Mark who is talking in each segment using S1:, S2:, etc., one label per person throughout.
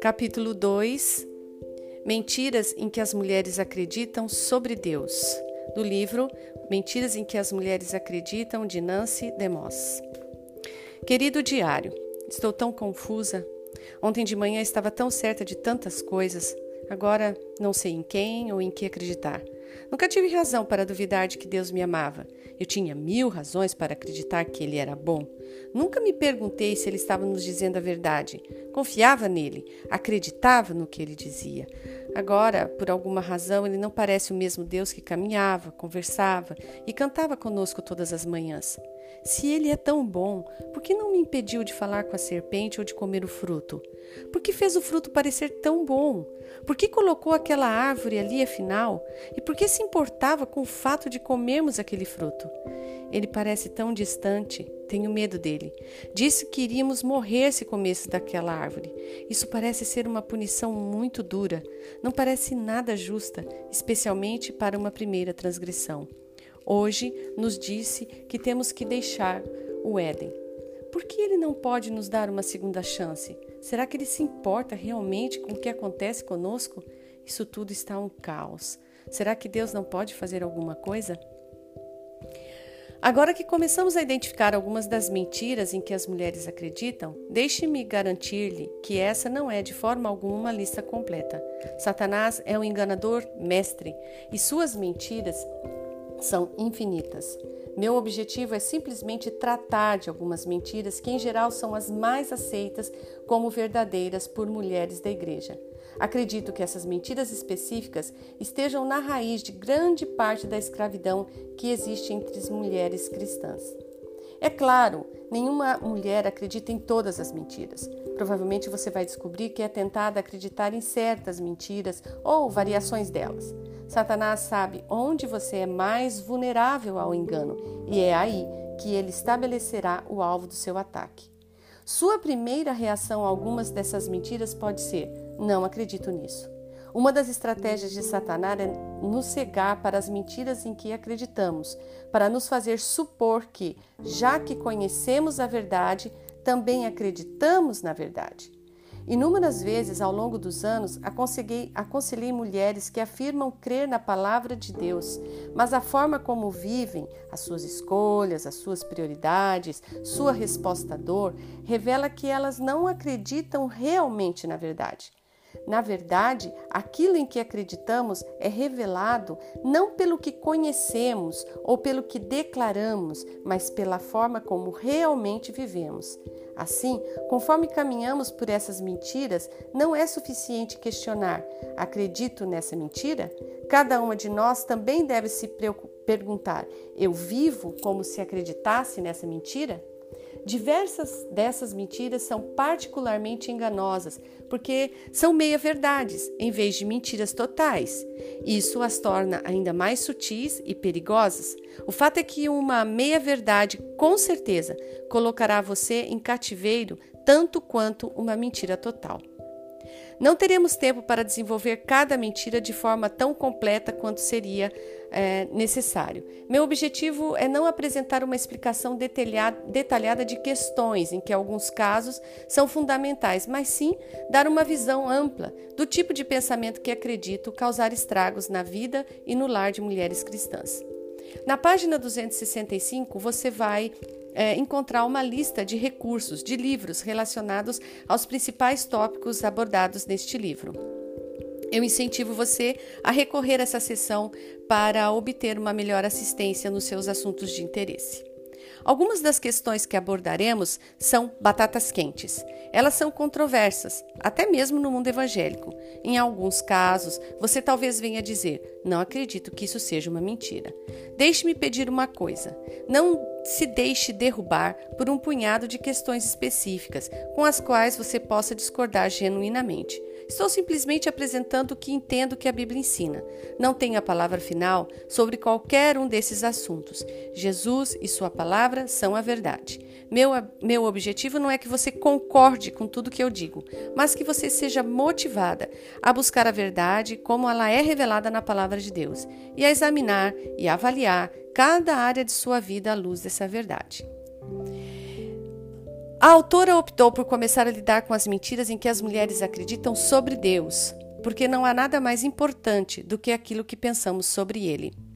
S1: Capítulo 2 Mentiras em que as mulheres acreditam sobre Deus, do livro Mentiras em que as mulheres acreditam, de Nancy DeMoss. Querido diário, estou tão confusa. Ontem de manhã estava tão certa de tantas coisas, agora não sei em quem ou em que acreditar. Nunca tive razão para duvidar de que Deus me amava. Eu tinha mil razões para acreditar que Ele era bom. Nunca me perguntei se Ele estava nos dizendo a verdade. Confiava nele, acreditava no que Ele dizia. Agora, por alguma razão, Ele não parece o mesmo Deus que caminhava, conversava e cantava conosco todas as manhãs. Se ele é tão bom, por que não me impediu de falar com a serpente ou de comer o fruto? Por que fez o fruto parecer tão bom? Por que colocou aquela árvore ali afinal? E por que se importava com o fato de comermos aquele fruto? Ele parece tão distante, tenho medo dele. Disse que iríamos morrer se comesse daquela árvore. Isso parece ser uma punição muito dura. Não parece nada justa, especialmente para uma primeira transgressão. Hoje nos disse que temos que deixar o Éden. Por que ele não pode nos dar uma segunda chance? Será que ele se importa realmente com o que acontece conosco? Isso tudo está um caos. Será que Deus não pode fazer alguma coisa? Agora que começamos a identificar algumas das mentiras em que as mulheres acreditam, deixe-me garantir-lhe que essa não é de forma alguma uma lista completa. Satanás é um enganador mestre e suas mentiras são infinitas. Meu objetivo é simplesmente tratar de algumas mentiras que, em geral, são as mais aceitas como verdadeiras por mulheres da igreja. Acredito que essas mentiras específicas estejam na raiz de grande parte da escravidão que existe entre as mulheres cristãs. É claro, nenhuma mulher acredita em todas as mentiras. Provavelmente você vai descobrir que é tentada acreditar em certas mentiras ou variações delas. Satanás sabe onde você é mais vulnerável ao engano e é aí que ele estabelecerá o alvo do seu ataque. Sua primeira reação a algumas dessas mentiras pode ser: não acredito nisso. Uma das estratégias de Satanás é nos cegar para as mentiras em que acreditamos, para nos fazer supor que, já que conhecemos a verdade, também acreditamos na verdade. Inúmeras vezes ao longo dos anos aconselhei, mulheres que afirmam crer na palavra de Deus, mas a forma como vivem, as suas escolhas, as suas prioridades, sua resposta à dor, revela que elas não acreditam realmente na verdade. Na verdade, aquilo em que acreditamos é revelado não pelo que conhecemos ou pelo que declaramos, mas pela forma como realmente vivemos. Assim, conforme caminhamos por essas mentiras, não é suficiente questionar: acredito nessa mentira? Cada uma de nós também deve se perguntar: eu vivo como se acreditasse nessa mentira? Diversas dessas mentiras são particularmente enganosas, porque são meia-verdades em vez de mentiras totais. Isso as torna ainda mais sutis e perigosas. O fato é que uma meia-verdade, com certeza, colocará você em cativeiro tanto quanto uma mentira total. Não teremos tempo para desenvolver cada mentira de forma tão completa quanto seria é, necessário. Meu objetivo é não apresentar uma explicação detalhada de questões em que alguns casos são fundamentais, mas sim dar uma visão ampla do tipo de pensamento que acredito causar estragos na vida e no lar de mulheres cristãs. Na página 265, você vai é, encontrar uma lista de recursos, de livros relacionados aos principais tópicos abordados neste livro. Eu incentivo você a recorrer a essa sessão para obter uma melhor assistência nos seus assuntos de interesse. Algumas das questões que abordaremos são batatas quentes. Elas são controversas, até mesmo no mundo evangélico. Em alguns casos, você talvez venha dizer: Não acredito que isso seja uma mentira. Deixe-me pedir uma coisa: não se deixe derrubar por um punhado de questões específicas com as quais você possa discordar genuinamente. Estou simplesmente apresentando o que entendo que a Bíblia ensina. Não tenho a palavra final sobre qualquer um desses assuntos. Jesus e Sua palavra são a verdade. Meu, meu objetivo não é que você concorde com tudo que eu digo, mas que você seja motivada a buscar a verdade como ela é revelada na palavra de Deus e a examinar e avaliar cada área de sua vida à luz dessa verdade. A autora optou por começar a lidar com as mentiras em que as mulheres acreditam sobre Deus, porque não há nada mais importante do que aquilo que pensamos sobre ele.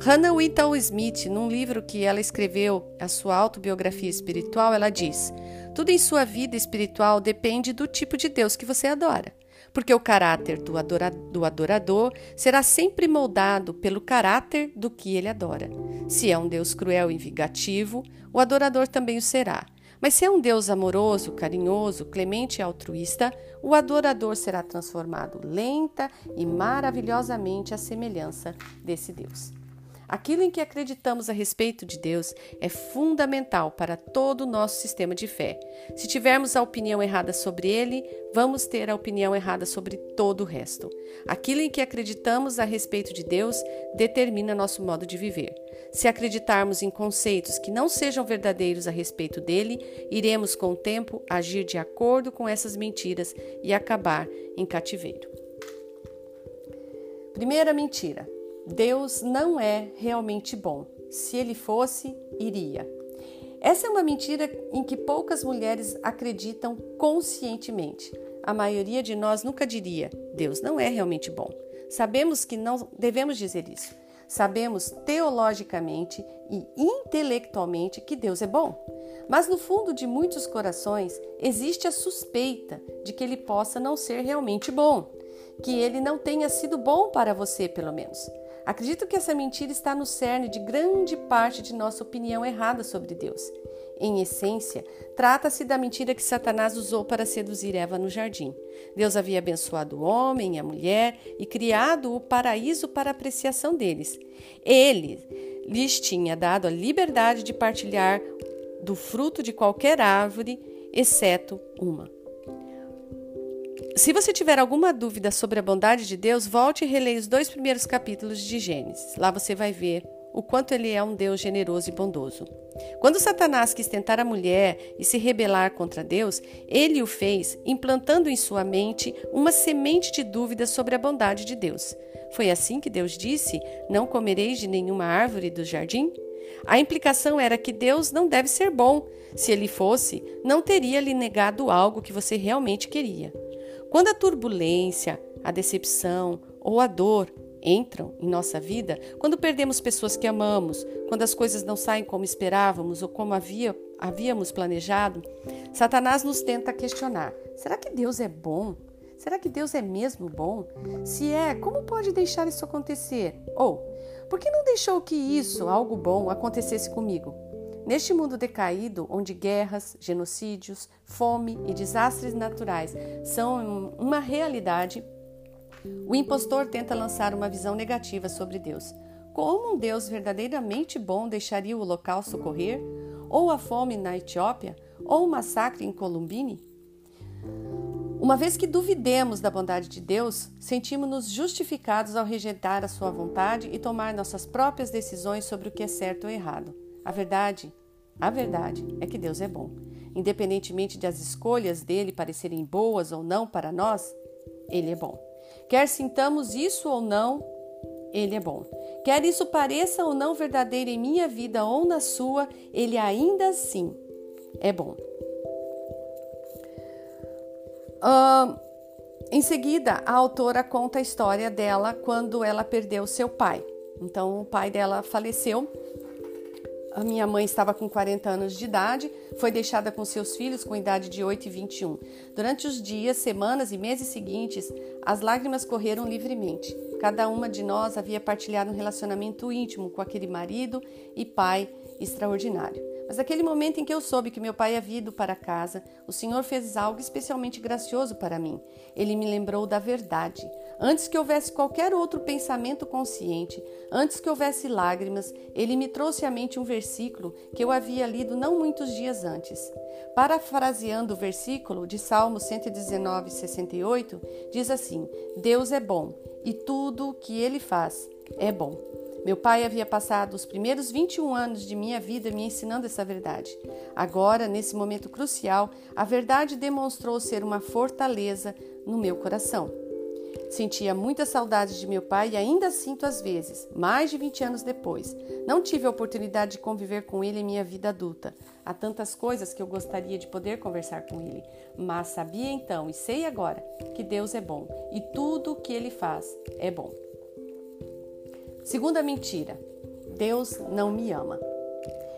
S1: Hannah Whitall Smith, num livro que ela escreveu, a sua autobiografia espiritual, ela diz: Tudo em sua vida espiritual depende do tipo de Deus que você adora, porque o caráter do, adora do adorador será sempre moldado pelo caráter do que ele adora. Se é um Deus cruel e vingativo, o adorador também o será. Mas se é um Deus amoroso, carinhoso, clemente e altruísta, o adorador será transformado lenta e maravilhosamente à semelhança desse Deus. Aquilo em que acreditamos a respeito de Deus é fundamental para todo o nosso sistema de fé. Se tivermos a opinião errada sobre ele, vamos ter a opinião errada sobre todo o resto. Aquilo em que acreditamos a respeito de Deus determina nosso modo de viver. Se acreditarmos em conceitos que não sejam verdadeiros a respeito dele, iremos com o tempo agir de acordo com essas mentiras e acabar em cativeiro. Primeira mentira. Deus não é realmente bom. Se ele fosse, iria. Essa é uma mentira em que poucas mulheres acreditam conscientemente. A maioria de nós nunca diria: Deus não é realmente bom. Sabemos que não devemos dizer isso. Sabemos teologicamente e intelectualmente que Deus é bom. Mas no fundo de muitos corações existe a suspeita de que ele possa não ser realmente bom, que ele não tenha sido bom para você, pelo menos. Acredito que essa mentira está no cerne de grande parte de nossa opinião errada sobre Deus. Em essência, trata-se da mentira que Satanás usou para seduzir Eva no jardim. Deus havia abençoado o homem e a mulher e criado o paraíso para apreciação deles. Ele lhes tinha dado a liberdade de partilhar do fruto de qualquer árvore, exceto uma. Se você tiver alguma dúvida sobre a bondade de Deus, volte e releia os dois primeiros capítulos de Gênesis. Lá você vai ver o quanto ele é um Deus generoso e bondoso. Quando Satanás quis tentar a mulher e se rebelar contra Deus, ele o fez implantando em sua mente uma semente de dúvida sobre a bondade de Deus. Foi assim que Deus disse: Não comereis de nenhuma árvore do jardim? A implicação era que Deus não deve ser bom. Se ele fosse, não teria lhe negado algo que você realmente queria. Quando a turbulência, a decepção ou a dor entram em nossa vida, quando perdemos pessoas que amamos, quando as coisas não saem como esperávamos ou como havia, havíamos planejado, Satanás nos tenta questionar: será que Deus é bom? Será que Deus é mesmo bom? Se é, como pode deixar isso acontecer? Ou, por que não deixou que isso, algo bom, acontecesse comigo? Neste mundo decaído, onde guerras, genocídios, fome e desastres naturais são uma realidade, o impostor tenta lançar uma visão negativa sobre Deus. Como um Deus verdadeiramente bom deixaria o local socorrer? Ou a fome na Etiópia? Ou o massacre em Columbine? Uma vez que duvidemos da bondade de Deus, sentimos-nos justificados ao rejeitar a sua vontade e tomar nossas próprias decisões sobre o que é certo ou errado. A verdade, a verdade é que Deus é bom. Independentemente das escolhas dele parecerem boas ou não para nós, ele é bom. Quer sintamos isso ou não, ele é bom. Quer isso pareça ou não verdadeiro em minha vida ou na sua, ele ainda assim é bom. Uh, em seguida, a autora conta a história dela quando ela perdeu seu pai. Então, o pai dela faleceu a minha mãe estava com 40 anos de idade, foi deixada com seus filhos com idade de 8 e 21. Durante os dias, semanas e meses seguintes, as lágrimas correram livremente. Cada uma de nós havia partilhado um relacionamento íntimo com aquele marido e pai extraordinário. Mas naquele momento em que eu soube que meu pai havia ido para casa, o Senhor fez algo especialmente gracioso para mim. Ele me lembrou da verdade. Antes que houvesse qualquer outro pensamento consciente, antes que houvesse lágrimas, ele me trouxe à mente um versículo que eu havia lido não muitos dias antes. Parafraseando o versículo de Salmo 119, 68, diz assim: Deus é bom e tudo o que ele faz é bom. Meu pai havia passado os primeiros 21 anos de minha vida me ensinando essa verdade. Agora, nesse momento crucial, a verdade demonstrou ser uma fortaleza no meu coração. Sentia muita saudade de meu pai e ainda sinto às vezes, mais de 20 anos depois. Não tive a oportunidade de conviver com ele em minha vida adulta. Há tantas coisas que eu gostaria de poder conversar com ele, mas sabia então e sei agora que Deus é bom e tudo o que ele faz é bom. Segunda mentira: Deus não me ama.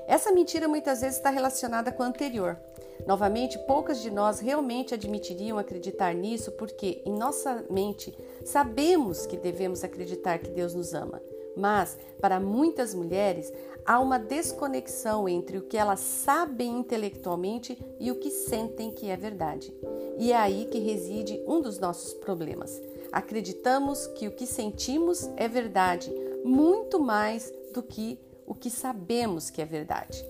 S1: Essa mentira muitas vezes está relacionada com a anterior. Novamente, poucas de nós realmente admitiriam acreditar nisso porque, em nossa mente, sabemos que devemos acreditar que Deus nos ama. Mas, para muitas mulheres, há uma desconexão entre o que elas sabem intelectualmente e o que sentem que é verdade. E é aí que reside um dos nossos problemas. Acreditamos que o que sentimos é verdade, muito mais do que o que sabemos que é verdade.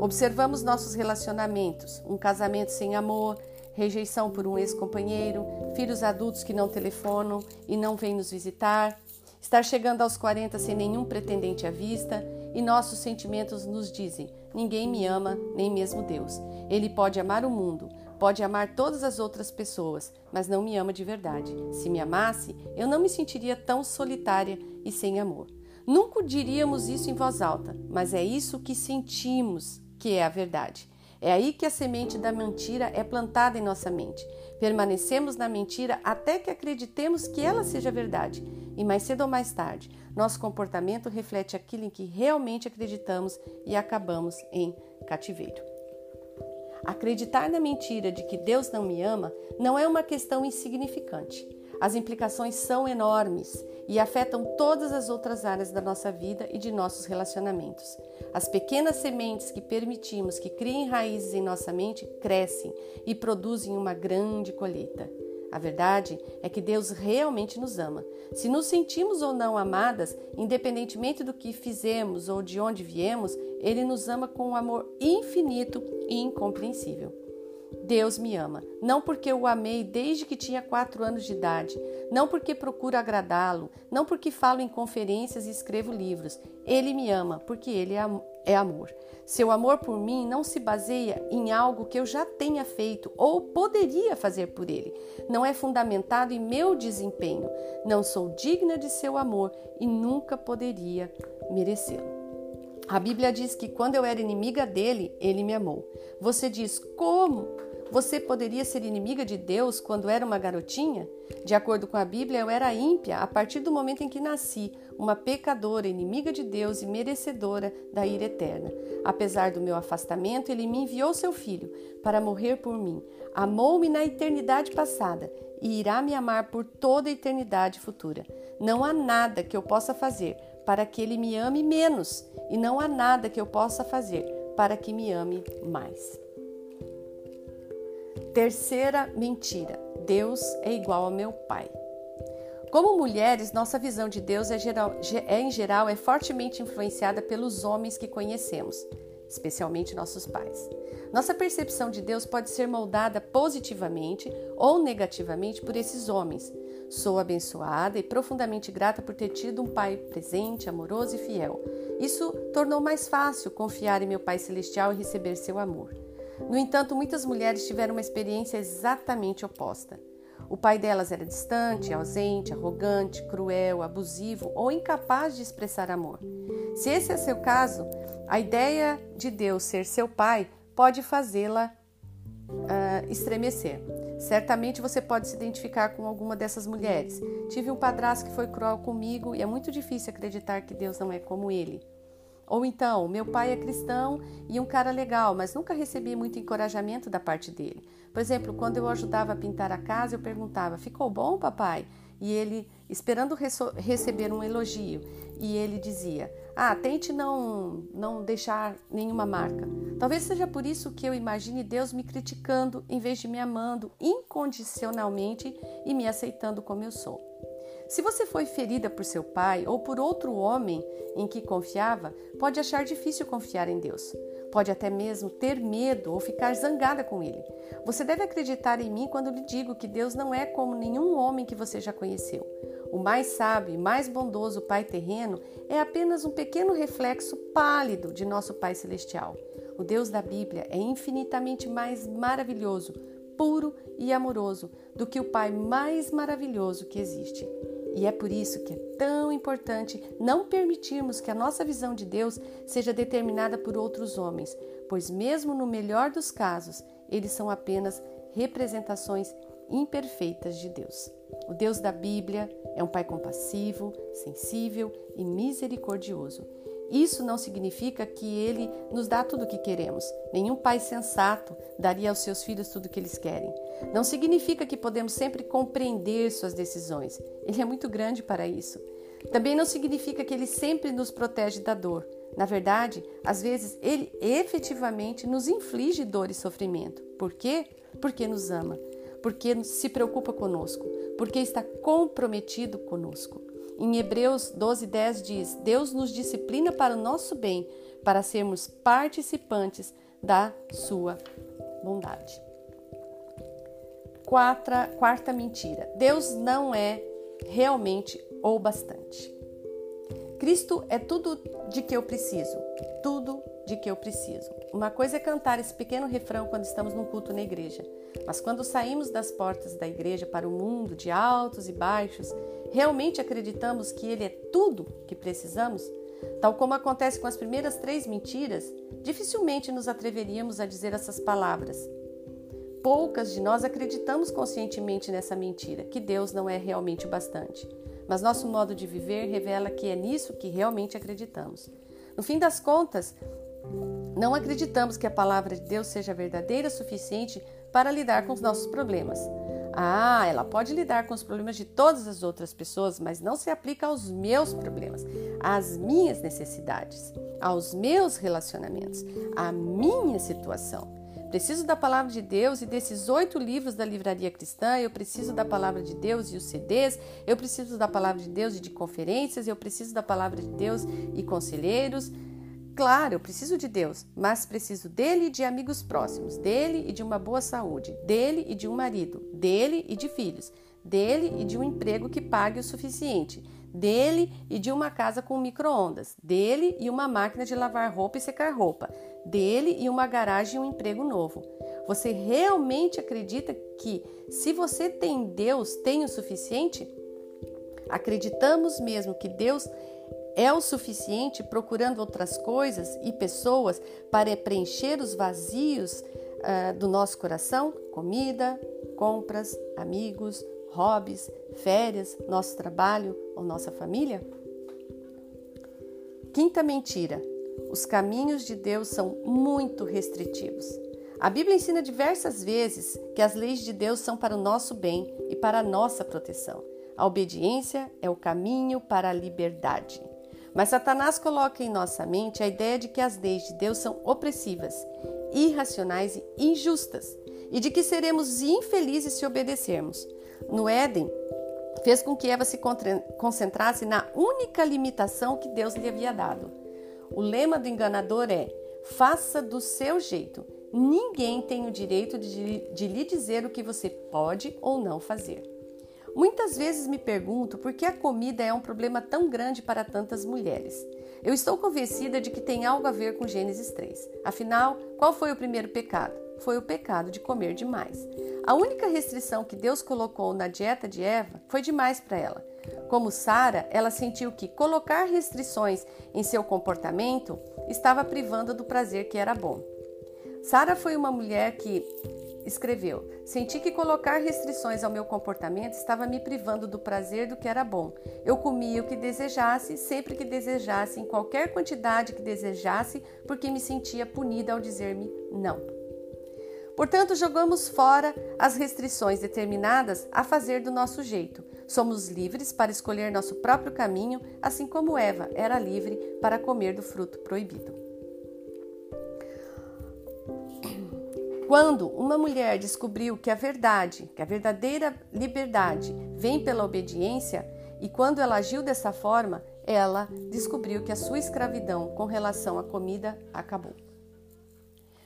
S1: Observamos nossos relacionamentos, um casamento sem amor, rejeição por um ex-companheiro, filhos adultos que não telefonam e não vêm nos visitar, estar chegando aos 40 sem nenhum pretendente à vista, e nossos sentimentos nos dizem: ninguém me ama, nem mesmo Deus. Ele pode amar o mundo, pode amar todas as outras pessoas, mas não me ama de verdade. Se me amasse, eu não me sentiria tão solitária e sem amor. Nunca diríamos isso em voz alta, mas é isso que sentimos que é a verdade. É aí que a semente da mentira é plantada em nossa mente. Permanecemos na mentira até que acreditemos que ela seja verdade. E mais cedo ou mais tarde, nosso comportamento reflete aquilo em que realmente acreditamos e acabamos em cativeiro. Acreditar na mentira de que Deus não me ama não é uma questão insignificante. As implicações são enormes e afetam todas as outras áreas da nossa vida e de nossos relacionamentos. As pequenas sementes que permitimos que criem raízes em nossa mente crescem e produzem uma grande colheita. A verdade é que Deus realmente nos ama. Se nos sentimos ou não amadas, independentemente do que fizemos ou de onde viemos, Ele nos ama com um amor infinito e incompreensível. Deus me ama, não porque eu o amei desde que tinha quatro anos de idade, não porque procuro agradá-lo, não porque falo em conferências e escrevo livros. Ele me ama porque ele é, é amor. Seu amor por mim não se baseia em algo que eu já tenha feito ou poderia fazer por ele. Não é fundamentado em meu desempenho. Não sou digna de seu amor e nunca poderia merecê-lo. A Bíblia diz que quando eu era inimiga dele, ele me amou. Você diz, como? Você poderia ser inimiga de Deus quando era uma garotinha? De acordo com a Bíblia, eu era ímpia a partir do momento em que nasci, uma pecadora, inimiga de Deus e merecedora da ira eterna. Apesar do meu afastamento, ele me enviou seu filho para morrer por mim. Amou-me na eternidade passada e irá me amar por toda a eternidade futura. Não há nada que eu possa fazer para que ele me ame menos, e não há nada que eu possa fazer para que me ame mais. Terceira mentira: Deus é igual ao meu pai. Como mulheres, nossa visão de Deus é, geral, é, em geral é fortemente influenciada pelos homens que conhecemos, especialmente nossos pais. Nossa percepção de Deus pode ser moldada positivamente ou negativamente por esses homens, Sou abençoada e profundamente grata por ter tido um pai presente, amoroso e fiel. Isso tornou mais fácil confiar em meu Pai Celestial e receber seu amor. No entanto, muitas mulheres tiveram uma experiência exatamente oposta. O pai delas era distante, ausente, arrogante, cruel, abusivo ou incapaz de expressar amor. Se esse é seu caso, a ideia de Deus ser seu pai pode fazê-la uh, estremecer. Certamente você pode se identificar com alguma dessas mulheres. Tive um padrasto que foi cruel comigo e é muito difícil acreditar que Deus não é como ele. Ou então, meu pai é cristão e um cara legal, mas nunca recebi muito encorajamento da parte dele. Por exemplo, quando eu ajudava a pintar a casa, eu perguntava: Ficou bom, papai? E ele, esperando receber um elogio, e ele dizia: Ah, tente não, não deixar nenhuma marca. Talvez seja por isso que eu imagine Deus me criticando em vez de me amando incondicionalmente e me aceitando como eu sou. Se você foi ferida por seu pai ou por outro homem em que confiava, pode achar difícil confiar em Deus. Pode até mesmo ter medo ou ficar zangada com ele. Você deve acreditar em mim quando lhe digo que Deus não é como nenhum homem que você já conheceu. O mais sábio e mais bondoso Pai terreno é apenas um pequeno reflexo pálido de nosso Pai celestial. O Deus da Bíblia é infinitamente mais maravilhoso, puro e amoroso do que o Pai mais maravilhoso que existe. E é por isso que é tão importante não permitirmos que a nossa visão de Deus seja determinada por outros homens, pois, mesmo no melhor dos casos, eles são apenas representações imperfeitas de Deus. O Deus da Bíblia é um Pai compassivo, sensível e misericordioso. Isso não significa que ele nos dá tudo o que queremos. Nenhum pai sensato daria aos seus filhos tudo o que eles querem. Não significa que podemos sempre compreender suas decisões. Ele é muito grande para isso. Também não significa que ele sempre nos protege da dor. Na verdade, às vezes ele efetivamente nos inflige dor e sofrimento. Por quê? Porque nos ama, porque se preocupa conosco, porque está comprometido conosco. Em Hebreus 12:10 diz: Deus nos disciplina para o nosso bem, para sermos participantes da sua bondade. Quarta, quarta mentira: Deus não é realmente ou bastante. Cristo é tudo de que eu preciso, tudo de que eu preciso. Uma coisa é cantar esse pequeno refrão quando estamos num culto na igreja, mas quando saímos das portas da igreja para o mundo de altos e baixos, realmente acreditamos que Ele é tudo que precisamos? Tal como acontece com as primeiras três mentiras, dificilmente nos atreveríamos a dizer essas palavras. Poucas de nós acreditamos conscientemente nessa mentira, que Deus não é realmente o bastante. Mas nosso modo de viver revela que é nisso que realmente acreditamos. No fim das contas, não acreditamos que a palavra de Deus seja verdadeira o suficiente para lidar com os nossos problemas. Ah, ela pode lidar com os problemas de todas as outras pessoas, mas não se aplica aos meus problemas, às minhas necessidades, aos meus relacionamentos, à minha situação. Preciso da palavra de Deus e desses oito livros da livraria cristã. Eu preciso da palavra de Deus e os CDs. Eu preciso da palavra de Deus e de conferências. Eu preciso da palavra de Deus e conselheiros. Claro, eu preciso de Deus, mas preciso dele e de amigos próximos, dele e de uma boa saúde, dele e de um marido, dele e de filhos, dele e de um emprego que pague o suficiente, dele e de uma casa com micro-ondas, dele e uma máquina de lavar roupa e secar roupa, dele e uma garagem e um emprego novo. Você realmente acredita que, se você tem Deus, tem o suficiente? Acreditamos mesmo que Deus é o suficiente procurando outras coisas e pessoas para preencher os vazios uh, do nosso coração? Comida, compras, amigos, hobbies, férias, nosso trabalho ou nossa família? Quinta mentira: os caminhos de Deus são muito restritivos. A Bíblia ensina diversas vezes que as leis de Deus são para o nosso bem e para a nossa proteção. A obediência é o caminho para a liberdade. Mas Satanás coloca em nossa mente a ideia de que as leis de Deus são opressivas, irracionais e injustas, e de que seremos infelizes se obedecermos. No Éden, fez com que Eva se concentrasse na única limitação que Deus lhe havia dado. O lema do enganador é: faça do seu jeito. Ninguém tem o direito de, de lhe dizer o que você pode ou não fazer. Muitas vezes me pergunto por que a comida é um problema tão grande para tantas mulheres. Eu estou convencida de que tem algo a ver com Gênesis 3. Afinal, qual foi o primeiro pecado? Foi o pecado de comer demais. A única restrição que Deus colocou na dieta de Eva foi demais para ela. Como Sara, ela sentiu que colocar restrições em seu comportamento estava privando do prazer que era bom. Sara foi uma mulher que escreveu: Senti que colocar restrições ao meu comportamento estava me privando do prazer do que era bom. Eu comia o que desejasse, sempre que desejasse, em qualquer quantidade que desejasse, porque me sentia punida ao dizer-me não. Portanto, jogamos fora as restrições determinadas a fazer do nosso jeito. Somos livres para escolher nosso próprio caminho, assim como Eva era livre para comer do fruto proibido. Quando uma mulher descobriu que a verdade, que a verdadeira liberdade vem pela obediência, e quando ela agiu dessa forma, ela descobriu que a sua escravidão com relação à comida acabou.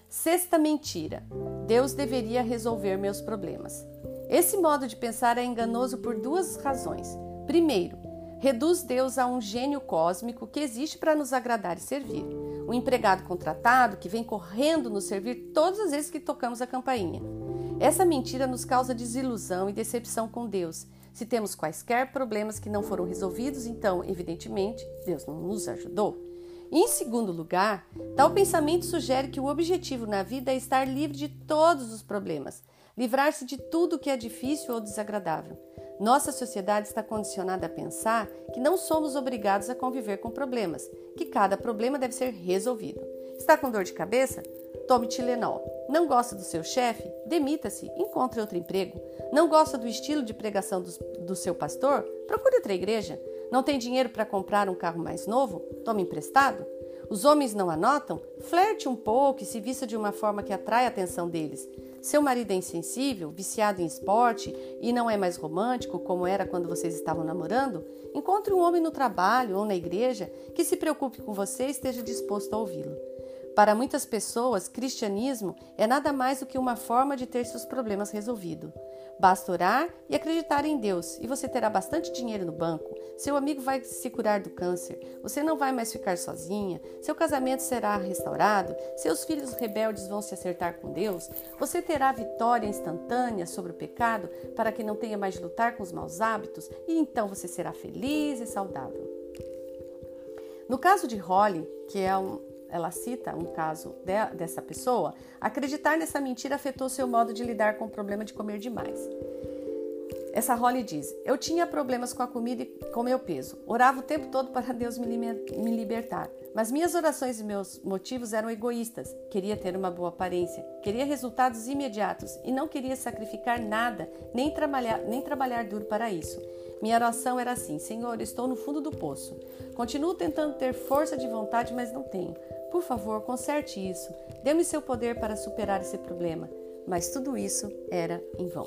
S1: Sexta mentira: Deus deveria resolver meus problemas. Esse modo de pensar é enganoso por duas razões. Primeiro, reduz Deus a um gênio cósmico que existe para nos agradar e servir. Um empregado contratado que vem correndo nos servir todas as vezes que tocamos a campainha. Essa mentira nos causa desilusão e decepção com Deus. Se temos quaisquer problemas que não foram resolvidos, então, evidentemente, Deus não nos ajudou. Em segundo lugar, tal pensamento sugere que o objetivo na vida é estar livre de todos os problemas, livrar-se de tudo que é difícil ou desagradável. Nossa sociedade está condicionada a pensar que não somos obrigados a conviver com problemas, que cada problema deve ser resolvido. Está com dor de cabeça? Tome Tilenol. Não gosta do seu chefe? Demita-se, encontre outro emprego. Não gosta do estilo de pregação do, do seu pastor? Procure outra igreja. Não tem dinheiro para comprar um carro mais novo? Tome emprestado? Os homens não anotam? Flerte um pouco e se vista de uma forma que atrai a atenção deles. Seu marido é insensível, viciado em esporte e não é mais romântico como era quando vocês estavam namorando? Encontre um homem no trabalho ou na igreja que se preocupe com você e esteja disposto a ouvi-lo. Para muitas pessoas, cristianismo é nada mais do que uma forma de ter seus problemas resolvidos. Basta orar e acreditar em Deus, e você terá bastante dinheiro no banco. Seu amigo vai se curar do câncer, você não vai mais ficar sozinha, seu casamento será restaurado, seus filhos rebeldes vão se acertar com Deus, você terá vitória instantânea sobre o pecado para que não tenha mais de lutar com os maus hábitos, e então você será feliz e saudável. No caso de Holly, que é um, ela cita um caso de, dessa pessoa, acreditar nessa mentira afetou seu modo de lidar com o problema de comer demais. Essa Holly diz: Eu tinha problemas com a comida e com meu peso. Orava o tempo todo para Deus me, me libertar. Mas minhas orações e meus motivos eram egoístas. Queria ter uma boa aparência, queria resultados imediatos e não queria sacrificar nada, nem trabalhar, nem trabalhar duro para isso. Minha oração era assim: Senhor, estou no fundo do poço. Continuo tentando ter força de vontade, mas não tenho. Por favor, conserte isso. Dê-me seu poder para superar esse problema. Mas tudo isso era em vão.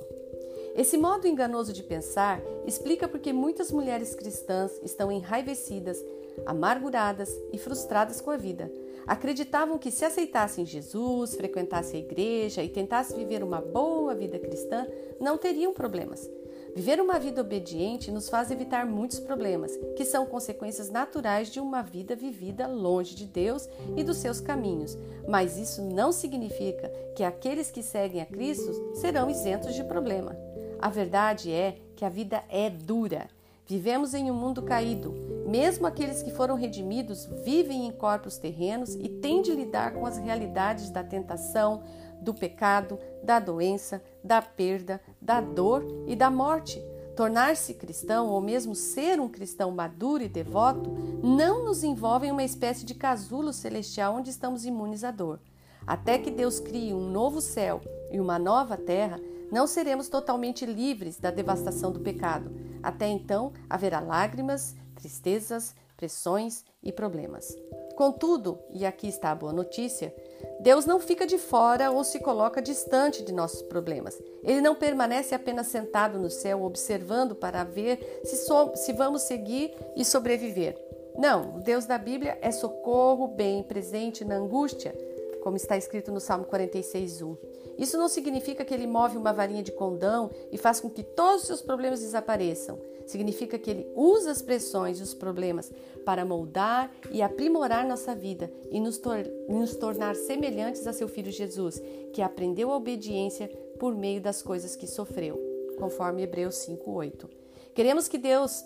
S1: Esse modo enganoso de pensar explica porque muitas mulheres cristãs estão enraivecidas, amarguradas e frustradas com a vida. Acreditavam que se aceitassem Jesus, frequentassem a igreja e tentassem viver uma boa vida cristã, não teriam problemas. Viver uma vida obediente nos faz evitar muitos problemas, que são consequências naturais de uma vida vivida longe de Deus e dos seus caminhos. Mas isso não significa que aqueles que seguem a Cristo serão isentos de problema. A verdade é que a vida é dura. Vivemos em um mundo caído. Mesmo aqueles que foram redimidos vivem em corpos terrenos e têm de lidar com as realidades da tentação, do pecado, da doença, da perda, da dor e da morte. Tornar-se cristão ou mesmo ser um cristão maduro e devoto não nos envolve em uma espécie de casulo celestial onde estamos imunes à dor. Até que Deus crie um novo céu e uma nova terra, não seremos totalmente livres da devastação do pecado. Até então, haverá lágrimas, tristezas, pressões e problemas. Contudo, e aqui está a boa notícia, Deus não fica de fora ou se coloca distante de nossos problemas. Ele não permanece apenas sentado no céu observando para ver se, so se vamos seguir e sobreviver. Não, o Deus da Bíblia é socorro bem presente na angústia, como está escrito no Salmo 46:1. Isso não significa que ele move uma varinha de condão e faz com que todos os seus problemas desapareçam. Significa que ele usa as pressões e os problemas para moldar e aprimorar nossa vida e nos, tor nos tornar semelhantes a seu filho Jesus, que aprendeu a obediência por meio das coisas que sofreu, conforme Hebreus 5:8. Queremos que Deus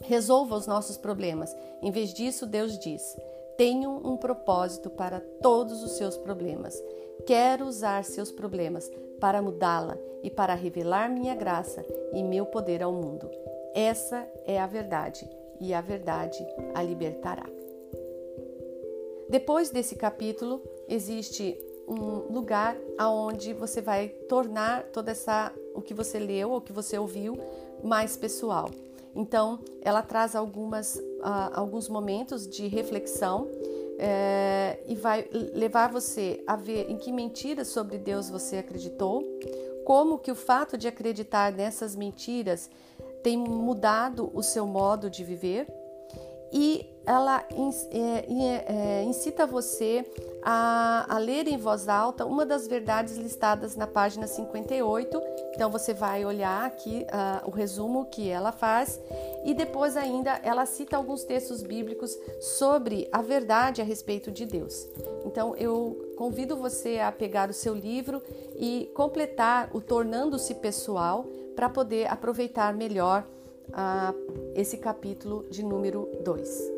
S1: resolva os nossos problemas. Em vez disso, Deus diz: tenho um propósito para todos os seus problemas. Quero usar seus problemas para mudá-la e para revelar minha graça e meu poder ao mundo. Essa é a verdade, e a verdade a libertará. Depois desse capítulo, existe um lugar aonde você vai tornar toda essa o que você leu, o que você ouviu, mais pessoal. Então, ela traz algumas, uh, alguns momentos de reflexão é, e vai levar você a ver em que mentiras sobre Deus você acreditou, como que o fato de acreditar nessas mentiras tem mudado o seu modo de viver e ela é, é, incita você a, a, ler em voz alta uma das verdades listadas na página 58. Então você vai olhar aqui uh, o resumo que ela faz e depois ainda ela cita alguns textos bíblicos sobre a verdade a respeito de Deus. Então eu convido você a pegar o seu livro e completar o Tornando-se Pessoal para poder aproveitar melhor uh, esse capítulo de número 2.